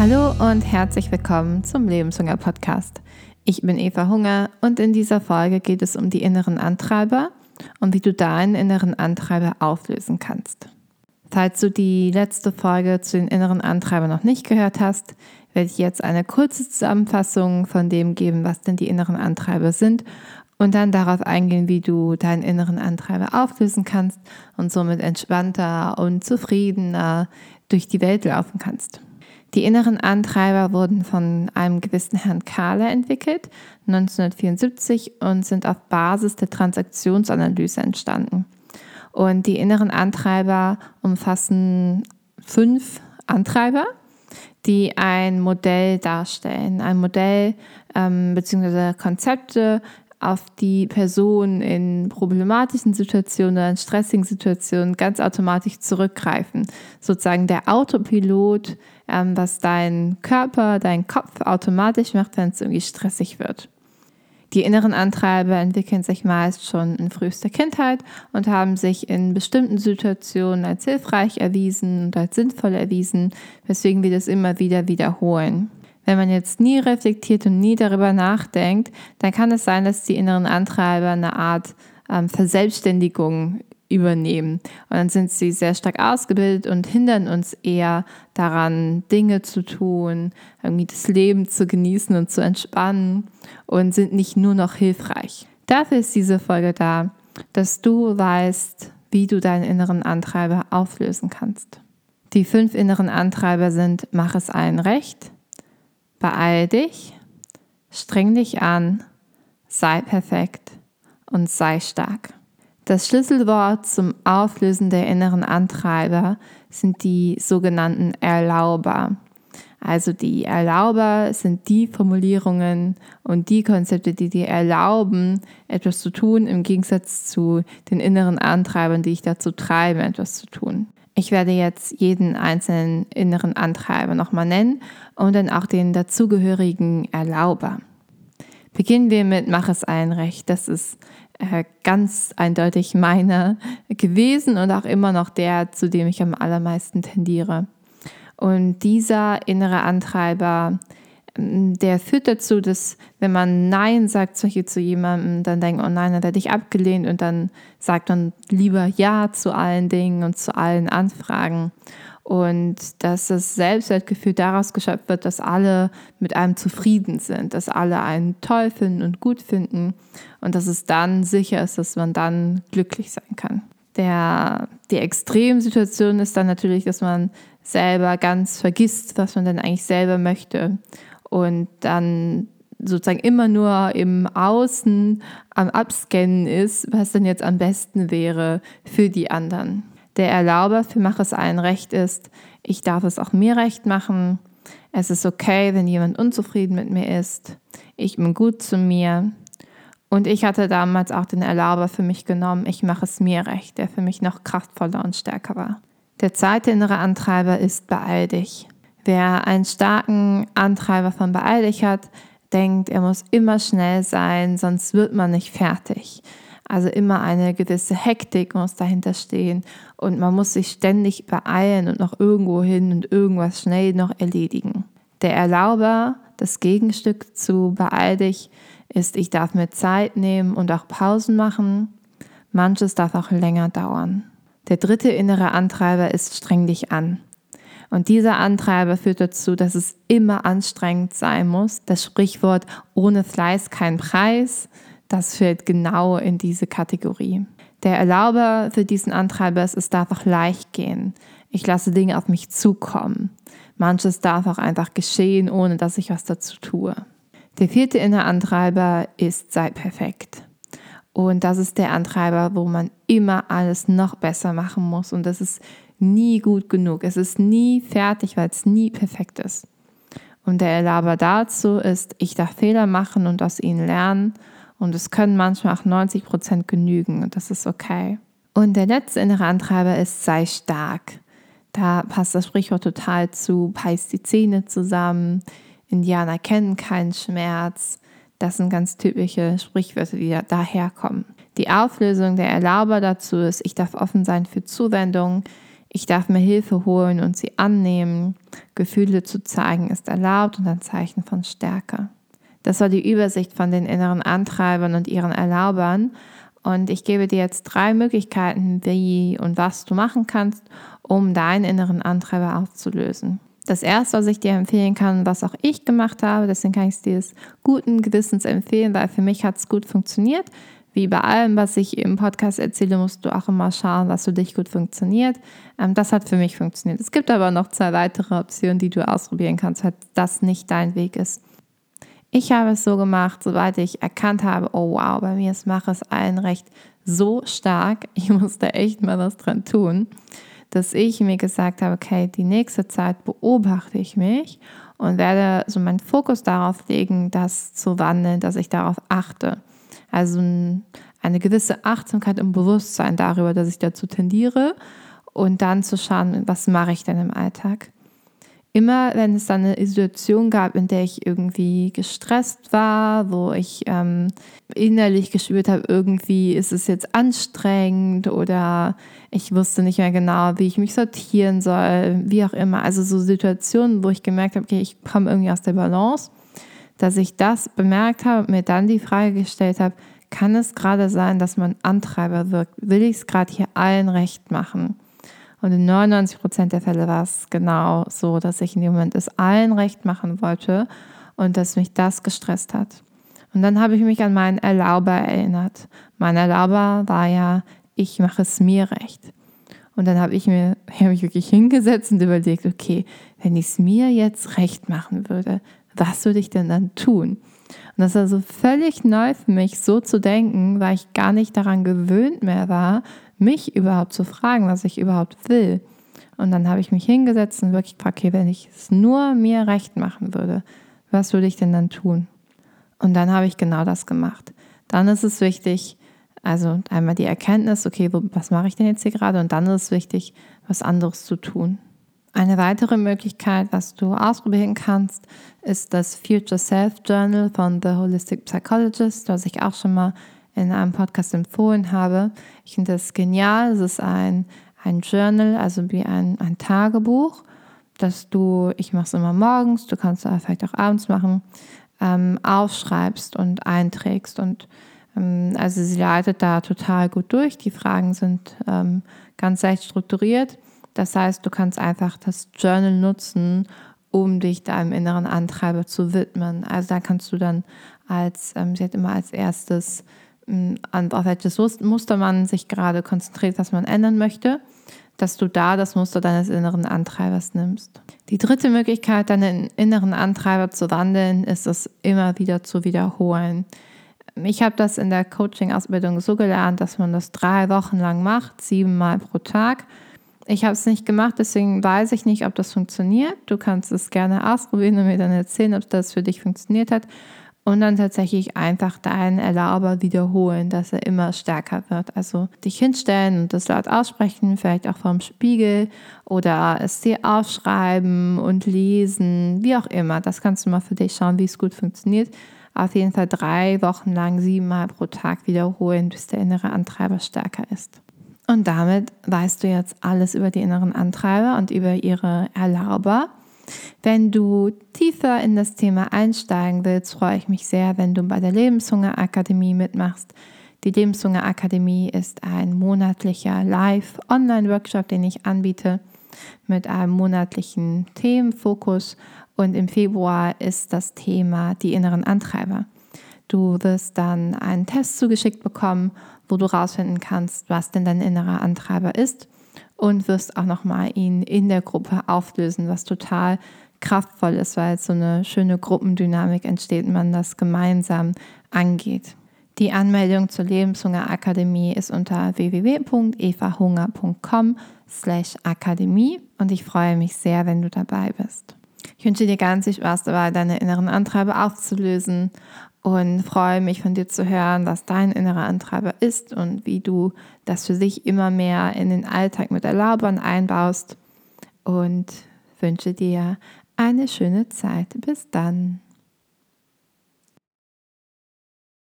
Hallo und herzlich willkommen zum Lebenshunger Podcast. Ich bin Eva Hunger und in dieser Folge geht es um die inneren Antreiber und wie du deinen inneren Antreiber auflösen kannst. Falls du die letzte Folge zu den inneren Antreibern noch nicht gehört hast, werde ich jetzt eine kurze Zusammenfassung von dem geben, was denn die inneren Antreiber sind und dann darauf eingehen, wie du deinen inneren Antreiber auflösen kannst und somit entspannter und zufriedener durch die Welt laufen kannst. Die inneren Antreiber wurden von einem gewissen Herrn Kahler entwickelt, 1974, und sind auf Basis der Transaktionsanalyse entstanden. Und die inneren Antreiber umfassen fünf Antreiber, die ein Modell darstellen. Ein Modell ähm, bzw. Konzepte, auf die Person in problematischen Situationen oder in stressigen Situationen ganz automatisch zurückgreifen. Sozusagen der Autopilot, ähm, was dein Körper, dein Kopf automatisch macht, wenn es irgendwie stressig wird. Die inneren Antreiber entwickeln sich meist schon in frühester Kindheit und haben sich in bestimmten Situationen als hilfreich erwiesen und als sinnvoll erwiesen, weswegen wir das immer wieder wiederholen. Wenn man jetzt nie reflektiert und nie darüber nachdenkt, dann kann es sein, dass die inneren Antreiber eine Art ähm, Verselbstständigung übernehmen. Und dann sind sie sehr stark ausgebildet und hindern uns eher daran, Dinge zu tun, irgendwie das Leben zu genießen und zu entspannen und sind nicht nur noch hilfreich. Dafür ist diese Folge da, dass du weißt, wie du deinen inneren Antreiber auflösen kannst. Die fünf inneren Antreiber sind, mach es allen recht, beeil dich, streng dich an, sei perfekt und sei stark. Das Schlüsselwort zum Auflösen der inneren Antreiber sind die sogenannten Erlauber. Also die Erlauber sind die Formulierungen und die Konzepte, die dir erlauben, etwas zu tun, im Gegensatz zu den inneren Antreibern, die dich dazu treiben, etwas zu tun. Ich werde jetzt jeden einzelnen inneren Antreiber nochmal nennen und dann auch den dazugehörigen Erlauber. Beginnen wir mit Mach es allen recht. Das ist äh, ganz eindeutig meiner gewesen und auch immer noch der, zu dem ich am allermeisten tendiere. Und dieser innere Antreiber, der führt dazu, dass wenn man Nein sagt zum Beispiel zu jemandem, dann denkt, oh nein, dann werde ich abgelehnt und dann sagt man lieber Ja zu allen Dingen und zu allen Anfragen und dass das Selbstwertgefühl daraus geschöpft wird, dass alle mit einem zufrieden sind, dass alle einen toll finden und gut finden und dass es dann sicher ist, dass man dann glücklich sein kann. Der, die Extremsituation ist dann natürlich, dass man selber ganz vergisst, was man denn eigentlich selber möchte und dann sozusagen immer nur im Außen am Abscannen ist, was denn jetzt am besten wäre für die anderen der Erlauber für Mach es allen recht ist, ich darf es auch mir recht machen. Es ist okay, wenn jemand unzufrieden mit mir ist. Ich bin gut zu mir. Und ich hatte damals auch den Erlauber für mich genommen, ich mache es mir recht, der für mich noch kraftvoller und stärker war. Der zweite innere Antreiber ist beeil dich. Wer einen starken Antreiber von beeil dich hat, denkt, er muss immer schnell sein, sonst wird man nicht fertig. Also immer eine gewisse Hektik muss dahinter stehen und man muss sich ständig beeilen und noch irgendwo hin und irgendwas schnell noch erledigen. Der Erlauber, das Gegenstück zu beeil dich, ist, ich darf mir Zeit nehmen und auch Pausen machen. Manches darf auch länger dauern. Der dritte innere Antreiber ist streng dich an. Und dieser Antreiber führt dazu, dass es immer anstrengend sein muss. Das Sprichwort ohne Fleiß kein Preis das fällt genau in diese Kategorie. Der Erlauber für diesen Antreiber ist, es darf auch leicht gehen. Ich lasse Dinge auf mich zukommen. Manches darf auch einfach geschehen, ohne dass ich was dazu tue. Der vierte innere Antreiber ist sei perfekt. Und das ist der Antreiber, wo man immer alles noch besser machen muss. Und das ist nie gut genug. Es ist nie fertig, weil es nie perfekt ist. Und der Erlauber dazu ist, ich darf Fehler machen und aus ihnen lernen und es können manchmal auch 90 Prozent genügen und das ist okay. Und der letzte innere Antreiber ist, sei stark. Da passt das Sprichwort total zu, beiß die Zähne zusammen. Indianer kennen keinen Schmerz. Das sind ganz typische Sprichwörter, die daherkommen. Die Auflösung der Erlauber dazu ist, ich darf offen sein für Zuwendung, Ich darf mir Hilfe holen und sie annehmen. Gefühle zu zeigen ist erlaubt und ein Zeichen von Stärke. Das war die Übersicht von den inneren Antreibern und ihren Erlaubern. Und ich gebe dir jetzt drei Möglichkeiten, wie und was du machen kannst, um deinen inneren Antreiber aufzulösen. Das erste, was ich dir empfehlen kann, was auch ich gemacht habe, deswegen kann ich es dir guten Gewissens empfehlen, weil für mich hat es gut funktioniert. Wie bei allem, was ich im Podcast erzähle, musst du auch immer schauen, was für dich gut funktioniert. Ähm, das hat für mich funktioniert. Es gibt aber noch zwei weitere Optionen, die du ausprobieren kannst, falls das nicht dein Weg ist. Ich habe es so gemacht, sobald ich erkannt habe, oh wow, bei mir ist Maches allen recht so stark, ich musste echt mal was dran tun, dass ich mir gesagt habe, okay, die nächste Zeit beobachte ich mich und werde so meinen Fokus darauf legen, das zu wandeln, dass ich darauf achte. Also eine gewisse Achtsamkeit und Bewusstsein darüber, dass ich dazu tendiere und dann zu schauen, was mache ich denn im Alltag immer, wenn es dann eine Situation gab, in der ich irgendwie gestresst war, wo ich ähm, innerlich gespürt habe, irgendwie ist es jetzt anstrengend oder ich wusste nicht mehr genau, wie ich mich sortieren soll, wie auch immer. Also so Situationen, wo ich gemerkt habe, okay, ich komme irgendwie aus der Balance, dass ich das bemerkt habe und mir dann die Frage gestellt habe, kann es gerade sein, dass man Antreiber wirkt? Will ich es gerade hier allen recht machen? Und in 99 Prozent der Fälle war es genau so, dass ich in dem Moment es allen recht machen wollte und dass mich das gestresst hat. Und dann habe ich mich an meinen Erlauber erinnert. Mein Erlauber war ja, ich mache es mir recht. Und dann habe ich mir habe ich wirklich hingesetzt und überlegt, okay, wenn ich es mir jetzt recht machen würde, was würde ich denn dann tun? Und das war so völlig neu für mich, so zu denken, weil ich gar nicht daran gewöhnt mehr war, mich überhaupt zu fragen, was ich überhaupt will. Und dann habe ich mich hingesetzt und wirklich gefragt, okay, wenn ich es nur mir recht machen würde, was würde ich denn dann tun? Und dann habe ich genau das gemacht. Dann ist es wichtig, also einmal die Erkenntnis, okay, was mache ich denn jetzt hier gerade? Und dann ist es wichtig, was anderes zu tun. Eine weitere Möglichkeit, was du ausprobieren kannst, ist das Future Self Journal von The Holistic Psychologist, was ich auch schon mal in einem Podcast empfohlen habe. Ich finde das genial. Es ist ein, ein Journal, also wie ein, ein Tagebuch, dass du, ich mache es immer morgens, du kannst es vielleicht auch abends machen, ähm, aufschreibst und einträgst. Und also sie leitet da total gut durch. Die Fragen sind ähm, ganz leicht strukturiert. Das heißt, du kannst einfach das Journal nutzen, um dich deinem inneren Antreiber zu widmen. Also da kannst du dann als, ähm, sie hat immer als erstes an, auf welches Muster man sich gerade konzentriert, was man ändern möchte, dass du da das Muster deines inneren Antreibers nimmst. Die dritte Möglichkeit, deinen inneren Antreiber zu wandeln, ist es immer wieder zu wiederholen. Ich habe das in der Coaching-Ausbildung so gelernt, dass man das drei Wochen lang macht, siebenmal pro Tag. Ich habe es nicht gemacht, deswegen weiß ich nicht, ob das funktioniert. Du kannst es gerne ausprobieren und mir dann erzählen, ob das für dich funktioniert hat und dann tatsächlich einfach deinen Erlauber wiederholen, dass er immer stärker wird. Also dich hinstellen und das laut aussprechen, vielleicht auch vorm Spiegel oder es dir aufschreiben und lesen, wie auch immer. Das kannst du mal für dich schauen, wie es gut funktioniert. Auf jeden Fall drei Wochen lang siebenmal pro Tag wiederholen, bis der innere Antreiber stärker ist. Und damit weißt du jetzt alles über die inneren Antreiber und über ihre Erlauber. Wenn du tiefer in das Thema einsteigen willst, freue ich mich sehr, wenn du bei der Lebenshunger Akademie mitmachst. Die Lebenshunger Akademie ist ein monatlicher Live-Online-Workshop, den ich anbiete mit einem monatlichen Themenfokus. Und im Februar ist das Thema die inneren Antreiber. Du wirst dann einen Test zugeschickt bekommen, wo du herausfinden kannst, was denn dein innerer Antreiber ist und wirst auch nochmal ihn in der Gruppe auflösen, was total kraftvoll ist, weil so eine schöne Gruppendynamik entsteht und man das gemeinsam angeht. Die Anmeldung zur Lebenshunger Akademie ist unter www.evahunger.com slash Akademie und ich freue mich sehr, wenn du dabei bist. Ich wünsche dir ganz viel Spaß dabei, deine inneren Antreiber aufzulösen und freue mich von dir zu hören, was dein innerer Antreiber ist und wie du das für sich immer mehr in den Alltag mit Erlaubern einbaust und wünsche dir eine schöne Zeit. Bis dann.